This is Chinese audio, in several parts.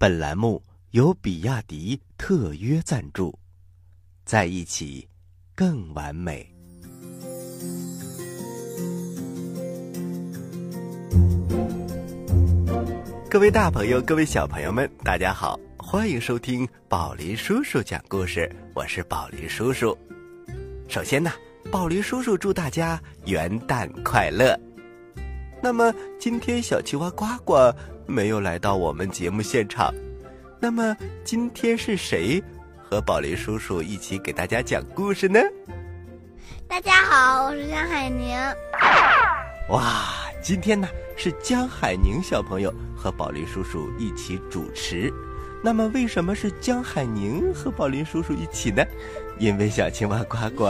本栏目由比亚迪特约赞助，在一起更完美。各位大朋友、各位小朋友们，大家好，欢迎收听宝林叔叔讲故事。我是宝林叔叔。首先呢，宝林叔叔祝大家元旦快乐。那么今天小青蛙呱呱没有来到我们节目现场，那么今天是谁和宝林叔叔一起给大家讲故事呢？大家好，我是江海宁。哇，今天呢是江海宁小朋友和宝林叔叔一起主持。那么为什么是江海宁和宝林叔叔一起呢？因为小青蛙呱呱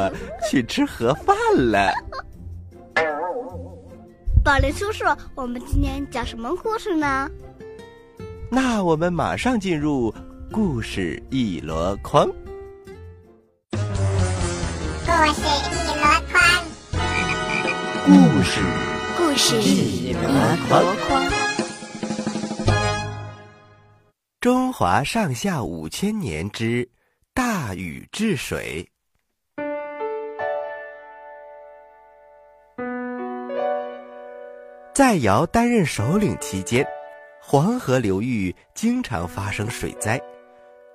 去吃盒饭了。宝林叔叔，我们今天讲什么故事呢？那我们马上进入故事一箩筐。故事一箩筐，故事故事一箩筐。中华上下五千年之大禹治水。在尧担任首领期间，黄河流域经常发生水灾，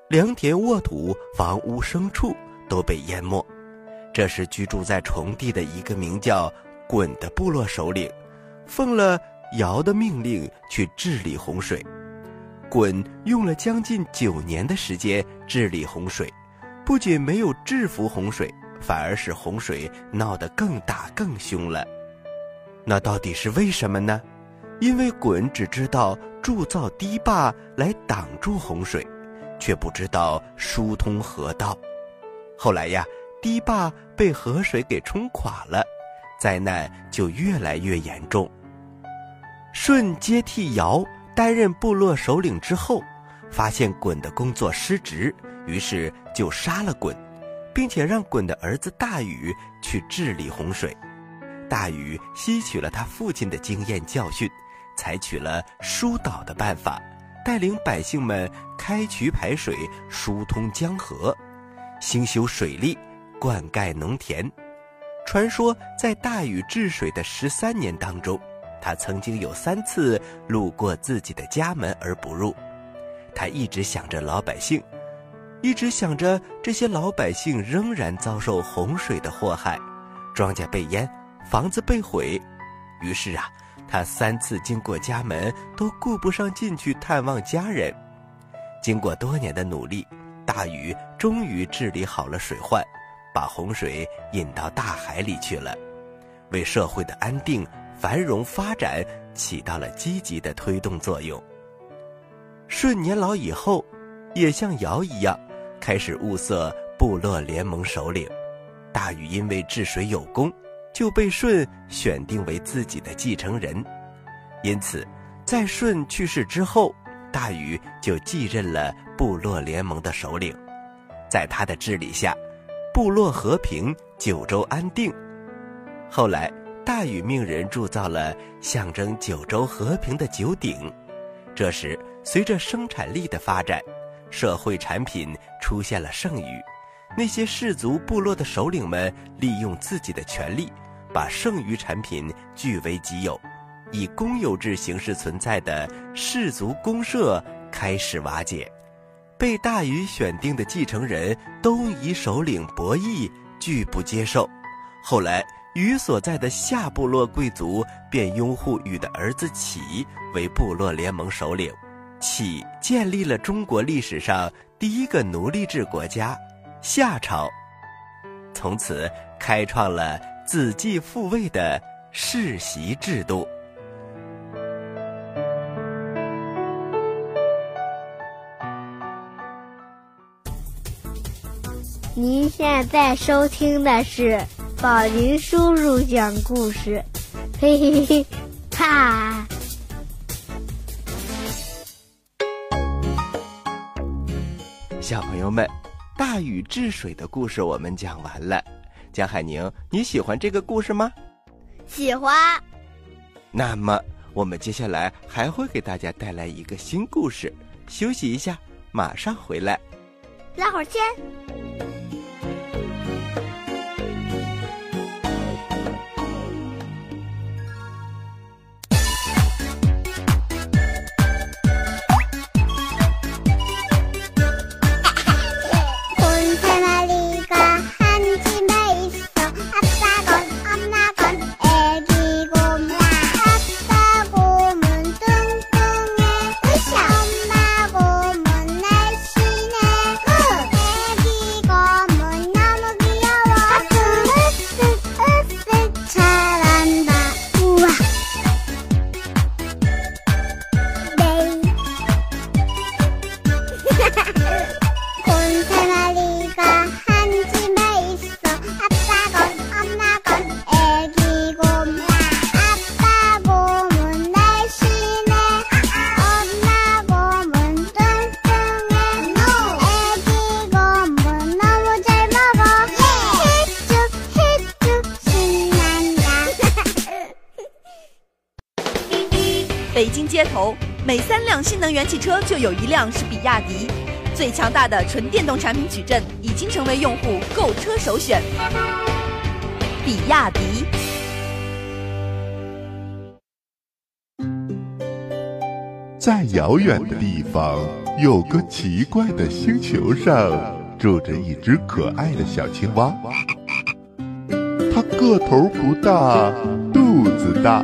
良田沃土、房屋牲畜都被淹没。这时，居住在崇地的一个名叫鲧的部落首领，奉了尧的命令去治理洪水。鲧用了将近九年的时间治理洪水，不仅没有制服洪水，反而使洪水闹得更大更凶了。那到底是为什么呢？因为鲧只知道铸造堤坝来挡住洪水，却不知道疏通河道。后来呀，堤坝被河水给冲垮了，灾难就越来越严重。舜接替尧担任部落首领之后，发现鲧的工作失职，于是就杀了鲧，并且让鲧的儿子大禹去治理洪水。大禹吸取了他父亲的经验教训，采取了疏导的办法，带领百姓们开渠排水，疏通江河，兴修水利，灌溉农田。传说在大禹治水的十三年当中，他曾经有三次路过自己的家门而不入。他一直想着老百姓，一直想着这些老百姓仍然遭受洪水的祸害，庄稼被淹。房子被毁，于是啊，他三次经过家门都顾不上进去探望家人。经过多年的努力，大禹终于治理好了水患，把洪水引到大海里去了，为社会的安定繁荣发展起到了积极的推动作用。舜年老以后，也像尧一样，开始物色部落联盟首领。大禹因为治水有功。就被舜选定为自己的继承人，因此，在舜去世之后，大禹就继任了部落联盟的首领。在他的治理下，部落和平，九州安定。后来，大禹命人铸造了象征九州和平的九鼎。这时，随着生产力的发展，社会产品出现了剩余，那些氏族部落的首领们利用自己的权力。把剩余产品据为己有，以公有制形式存在的氏族公社开始瓦解。被大禹选定的继承人东夷首领伯益拒不接受。后来，禹所在的夏部落贵族便拥护禹的儿子启为部落联盟首领。启建立了中国历史上第一个奴隶制国家——夏朝，从此开创了。子继父位的世袭制度。您现在收听的是宝林叔叔讲故事，嘿嘿嘿，哈！小朋友们，大禹治水的故事我们讲完了。江海宁，你喜欢这个故事吗？喜欢。那么，我们接下来还会给大家带来一个新故事，休息一下，马上回来。拉会儿天。北京街头每三辆新能源汽车就有一辆是比亚迪，最强大的纯电动产品矩阵已经成为用户购车首选。比亚迪。在遥远的地方，有个奇怪的星球上，住着一只可爱的小青蛙。它个头不大，肚子大。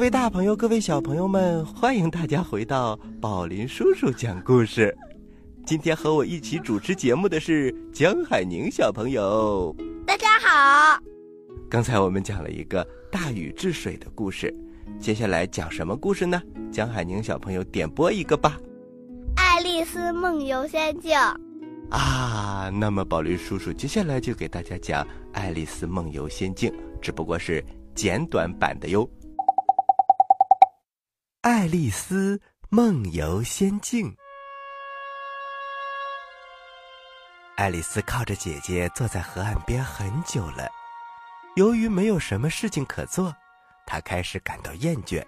各位大朋友，各位小朋友们，欢迎大家回到宝林叔叔讲故事。今天和我一起主持节目的是江海宁小朋友。大家好。刚才我们讲了一个大禹治水的故事。接下来讲什么故事呢？江海宁小朋友点播一个吧，《爱丽丝梦游仙境》啊。那么宝林叔叔接下来就给大家讲《爱丽丝梦游仙境》，只不过是简短版的哟。《爱丽丝梦游仙境》，爱丽丝靠着姐姐坐在河岸边很久了，由于没有什么事情可做。她开始感到厌倦，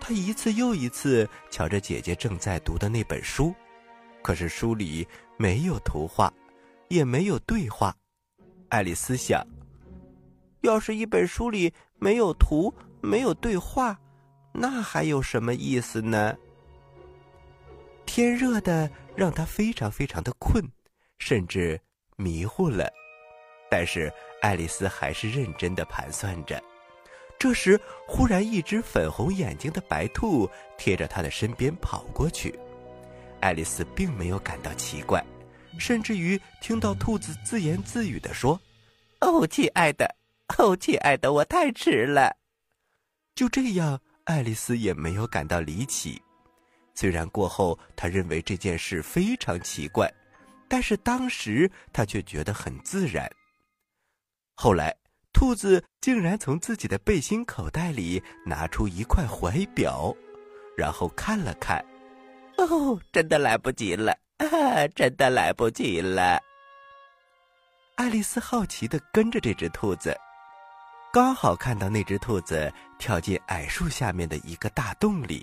她一次又一次瞧着姐姐正在读的那本书，可是书里没有图画，也没有对话。爱丽丝想：要是一本书里没有图、没有对话，那还有什么意思呢？天热的让他非常非常的困，甚至迷糊了。但是爱丽丝还是认真的盘算着。这时，忽然一只粉红眼睛的白兔贴着他的身边跑过去。爱丽丝并没有感到奇怪，甚至于听到兔子自言自语的说：“哦，亲爱的，哦，亲爱的，我太迟了。”就这样，爱丽丝也没有感到离奇。虽然过后她认为这件事非常奇怪，但是当时她却觉得很自然。后来。兔子竟然从自己的背心口袋里拿出一块怀表，然后看了看，哦，真的来不及了，啊，真的来不及了。爱丽丝好奇的跟着这只兔子，刚好看到那只兔子跳进矮树下面的一个大洞里，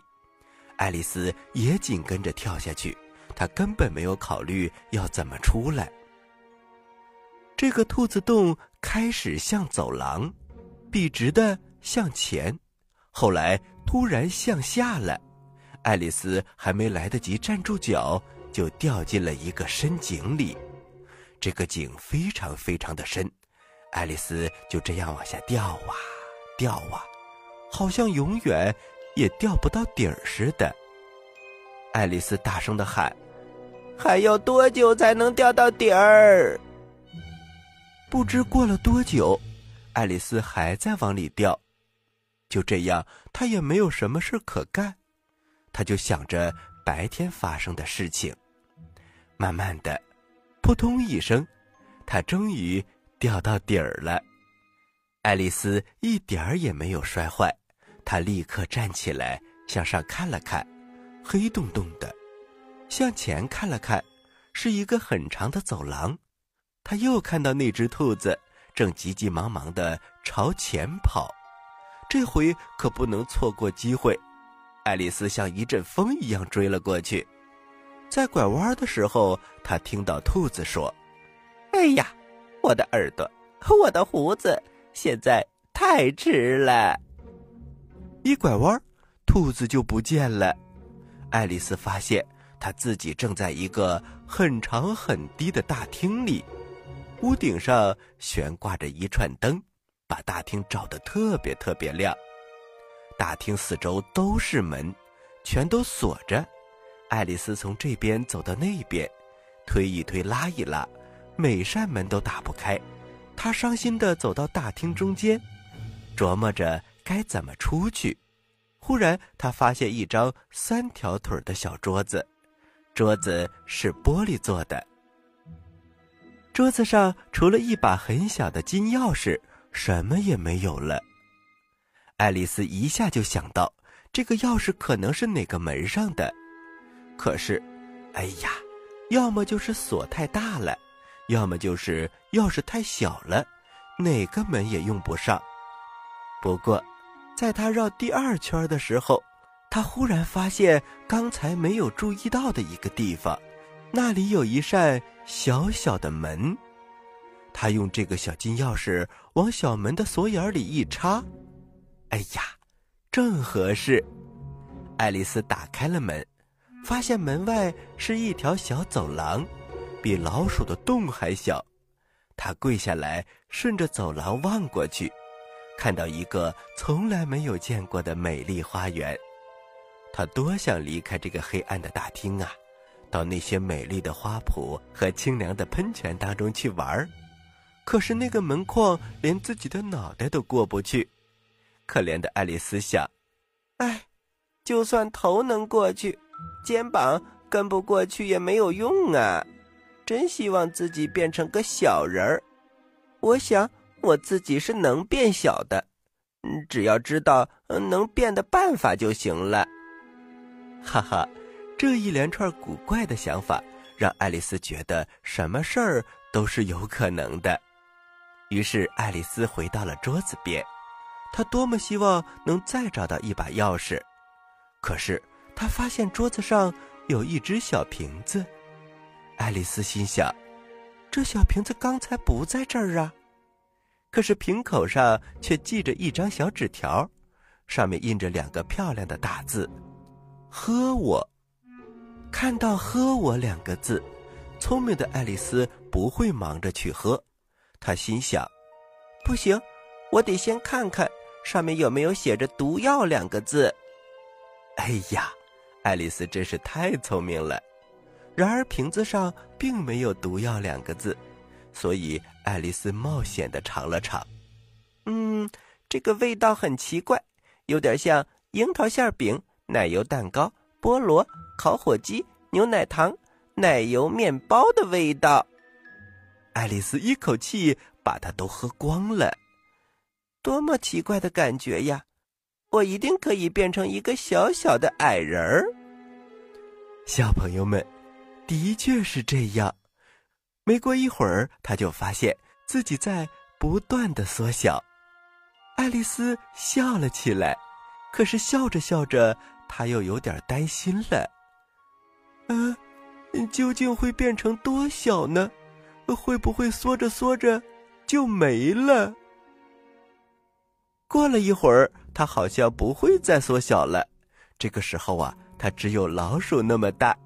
爱丽丝也紧跟着跳下去，她根本没有考虑要怎么出来。这个兔子洞开始像走廊，笔直的向前，后来突然向下了。爱丽丝还没来得及站住脚，就掉进了一个深井里。这个井非常非常的深，爱丽丝就这样往下掉啊掉啊，好像永远也掉不到底儿似的。爱丽丝大声的喊：“还要多久才能掉到底儿？不知过了多久，爱丽丝还在往里掉。就这样，她也没有什么事可干，她就想着白天发生的事情。慢慢的，扑通一声，她终于掉到底儿了。爱丽丝一点儿也没有摔坏，她立刻站起来，向上看了看，黑洞洞的；向前看了看，是一个很长的走廊。她又看到那只兔子正急急忙忙的朝前跑，这回可不能错过机会。爱丽丝像一阵风一样追了过去，在拐弯的时候，她听到兔子说：“哎呀，我的耳朵，我的胡子！”现在太迟了，一拐弯，兔子就不见了。爱丽丝发现她自己正在一个很长很低的大厅里，屋顶上悬挂着一串灯，把大厅照得特别特别亮。大厅四周都是门，全都锁着。爱丽丝从这边走到那边，推一推，拉一拉，每扇门都打不开。他伤心的走到大厅中间，琢磨着该怎么出去。忽然，他发现一张三条腿的小桌子，桌子是玻璃做的。桌子上除了一把很小的金钥匙，什么也没有了。爱丽丝一下就想到，这个钥匙可能是哪个门上的。可是，哎呀，要么就是锁太大了。要么就是钥匙太小了，哪个门也用不上。不过，在他绕第二圈的时候，他忽然发现刚才没有注意到的一个地方，那里有一扇小小的门。他用这个小金钥匙往小门的锁眼里一插，哎呀，正合适。爱丽丝打开了门，发现门外是一条小走廊。比老鼠的洞还小，他跪下来，顺着走廊望过去，看到一个从来没有见过的美丽花园。他多想离开这个黑暗的大厅啊，到那些美丽的花圃和清凉的喷泉当中去玩儿。可是那个门框连自己的脑袋都过不去。可怜的爱丽丝想：“哎，就算头能过去，肩膀跟不过去也没有用啊。”真希望自己变成个小人儿。我想我自己是能变小的，嗯，只要知道能变的办法就行了。哈哈，这一连串古怪的想法让爱丽丝觉得什么事儿都是有可能的。于是爱丽丝回到了桌子边，她多么希望能再找到一把钥匙，可是她发现桌子上有一只小瓶子。爱丽丝心想：“这小瓶子刚才不在这儿啊！”可是瓶口上却系着一张小纸条，上面印着两个漂亮的大字：“喝我。”看到“喝我”两个字，聪明的爱丽丝不会忙着去喝。她心想：“不行，我得先看看上面有没有写着‘毒药’两个字。”哎呀，爱丽丝真是太聪明了。然而瓶子上并没有“毒药”两个字，所以爱丽丝冒险的尝了尝。嗯，这个味道很奇怪，有点像樱桃馅饼、奶油蛋糕、菠萝、烤火鸡、牛奶糖、奶油面包的味道。爱丽丝一口气把它都喝光了，多么奇怪的感觉呀！我一定可以变成一个小小的矮人儿。小朋友们。的确是这样，没过一会儿，他就发现自己在不断的缩小。爱丽丝笑了起来，可是笑着笑着，她又有点担心了。嗯，究竟会变成多小呢？会不会缩着缩着就没了？过了一会儿，它好像不会再缩小了。这个时候啊，它只有老鼠那么大。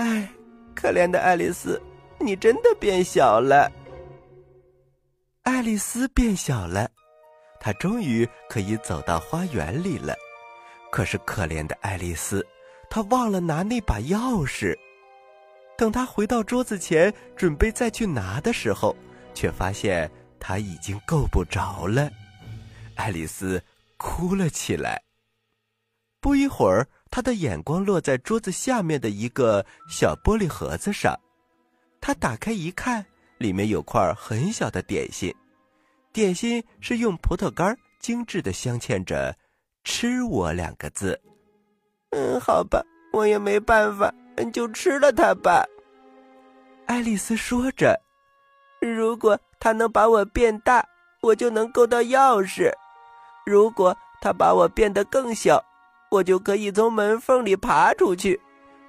唉，可怜的爱丽丝，你真的变小了。爱丽丝变小了，她终于可以走到花园里了。可是可怜的爱丽丝，她忘了拿那把钥匙。等他回到桌子前，准备再去拿的时候，却发现他已经够不着了。爱丽丝哭了起来。不一会儿，他的眼光落在桌子下面的一个小玻璃盒子上，他打开一看，里面有块很小的点心，点心是用葡萄干精致的镶嵌着“吃我”两个字。嗯，好吧，我也没办法，就吃了它吧。爱丽丝说着：“如果它能把我变大，我就能够到钥匙；如果它把我变得更小，我就可以从门缝里爬出去。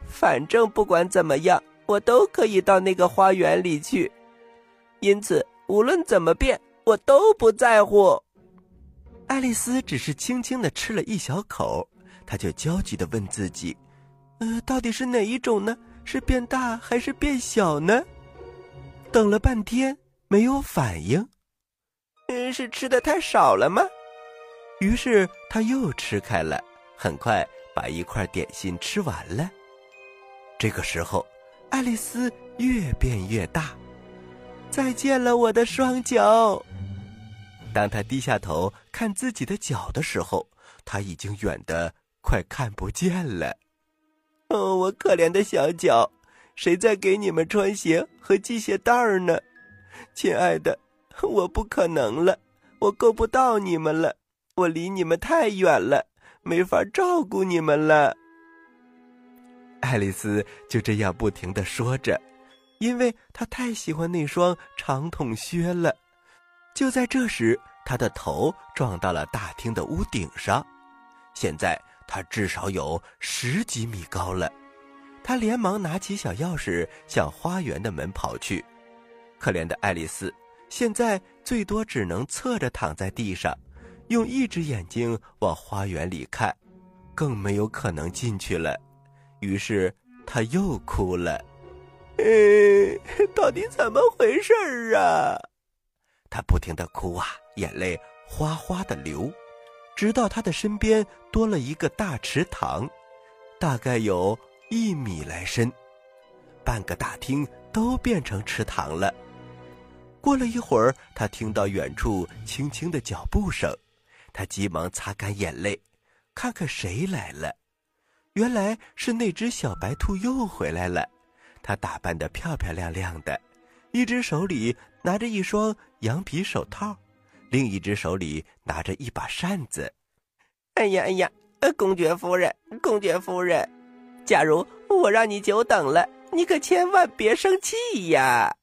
反正不管怎么样，我都可以到那个花园里去。因此，无论怎么变，我都不在乎。”爱丽丝只是轻轻的吃了一小口。她就焦急的问自己：“呃，到底是哪一种呢？是变大还是变小呢？”等了半天没有反应，嗯，是吃的太少了吗？于是他又吃开了，很快把一块点心吃完了。这个时候，爱丽丝越变越大。再见了，我的双脚。当她低下头看自己的脚的时候，他已经远的。快看不见了！哦，我可怜的小脚，谁在给你们穿鞋和系鞋带儿呢？亲爱的，我不可能了，我够不到你们了，我离你们太远了，没法照顾你们了。爱丽丝就这样不停的说着，因为她太喜欢那双长筒靴了。就在这时，她的头撞到了大厅的屋顶上，现在。他至少有十几米高了，他连忙拿起小钥匙向花园的门跑去。可怜的爱丽丝，现在最多只能侧着躺在地上，用一只眼睛往花园里看，更没有可能进去了。于是他又哭了。呃，到底怎么回事儿啊？他不停的哭啊，眼泪哗哗的流。直到他的身边多了一个大池塘，大概有一米来深，半个大厅都变成池塘了。过了一会儿，他听到远处轻轻的脚步声，他急忙擦干眼泪，看看谁来了。原来是那只小白兔又回来了，它打扮得漂漂亮亮的，一只手里拿着一双羊皮手套。另一只手里拿着一把扇子，哎呀哎呀，公爵夫人，公爵夫人，假如我让你久等了，你可千万别生气呀。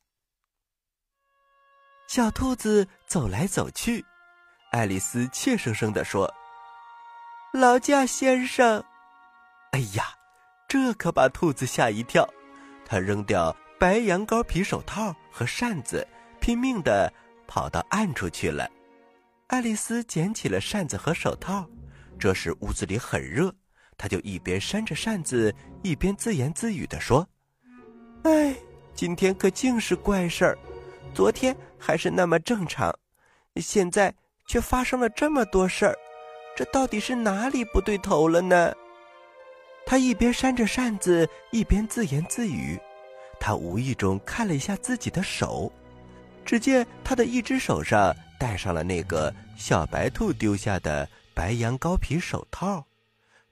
小兔子走来走去，爱丽丝怯生生地说：“劳驾先生。”哎呀，这可把兔子吓一跳，他扔掉白羊羔皮手套和扇子，拼命的跑到暗处去了。爱丽丝捡起了扇子和手套，这时屋子里很热，她就一边扇着扇子，一边自言自语地说：“哎，今天可竟是怪事儿，昨天还是那么正常，现在却发生了这么多事儿，这到底是哪里不对头了呢？”他一边扇着扇子，一边自言自语。他无意中看了一下自己的手，只见他的一只手上。戴上了那个小白兔丢下的白羊羔皮手套，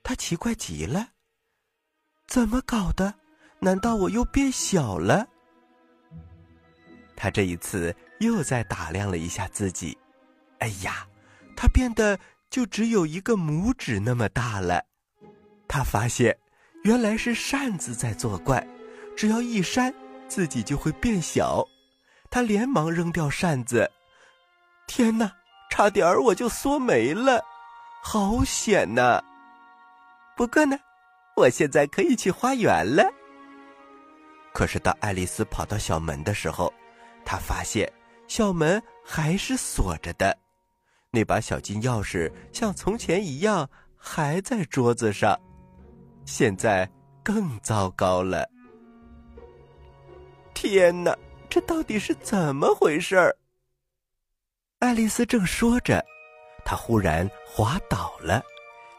他奇怪极了。怎么搞的？难道我又变小了？他这一次又再打量了一下自己，哎呀，他变得就只有一个拇指那么大了。他发现，原来是扇子在作怪，只要一扇，自己就会变小。他连忙扔掉扇子。天哪，差点儿我就缩没了，好险呐！不过呢，我现在可以去花园了。可是当爱丽丝跑到小门的时候，她发现小门还是锁着的，那把小金钥匙像从前一样还在桌子上，现在更糟糕了。天哪，这到底是怎么回事儿？爱丽丝正说着，她忽然滑倒了，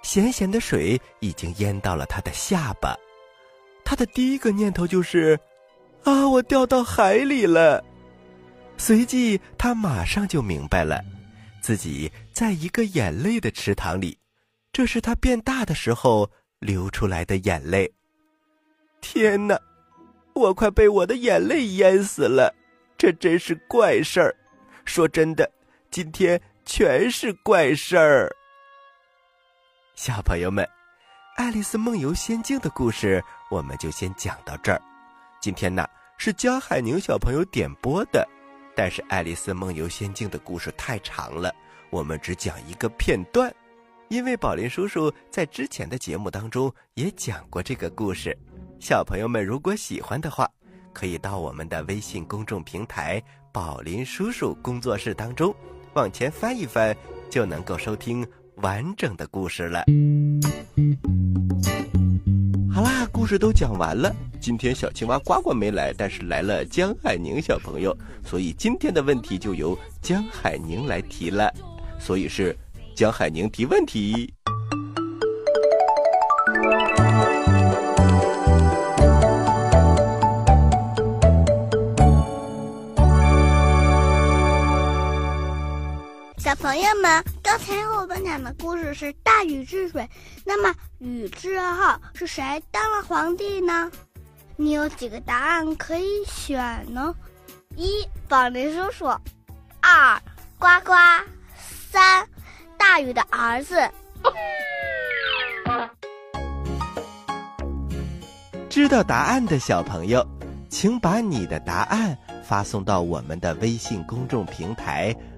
咸咸的水已经淹到了她的下巴。她的第一个念头就是：啊，我掉到海里了！随即她马上就明白了，自己在一个眼泪的池塘里，这是他变大的时候流出来的眼泪。天哪，我快被我的眼泪淹死了！这真是怪事儿。说真的，今天全是怪事儿。小朋友们，《爱丽丝梦游仙境》的故事我们就先讲到这儿。今天呢是江海宁小朋友点播的，但是《爱丽丝梦游仙境》的故事太长了，我们只讲一个片段。因为宝林叔叔在之前的节目当中也讲过这个故事，小朋友们如果喜欢的话，可以到我们的微信公众平台“宝林叔叔工作室”当中往前翻一翻，就能够收听完整的故事了。故事都讲完了。今天小青蛙呱呱没来，但是来了江海宁小朋友，所以今天的问题就由江海宁来提了。所以是江海宁提问题。那么，刚才我们讲的故事是大禹治水，那么禹之后是谁当了皇帝呢？你有几个答案可以选呢？一宝林叔叔，二呱呱，三大禹的儿子。知道答案的小朋友，请把你的答案发送到我们的微信公众平台“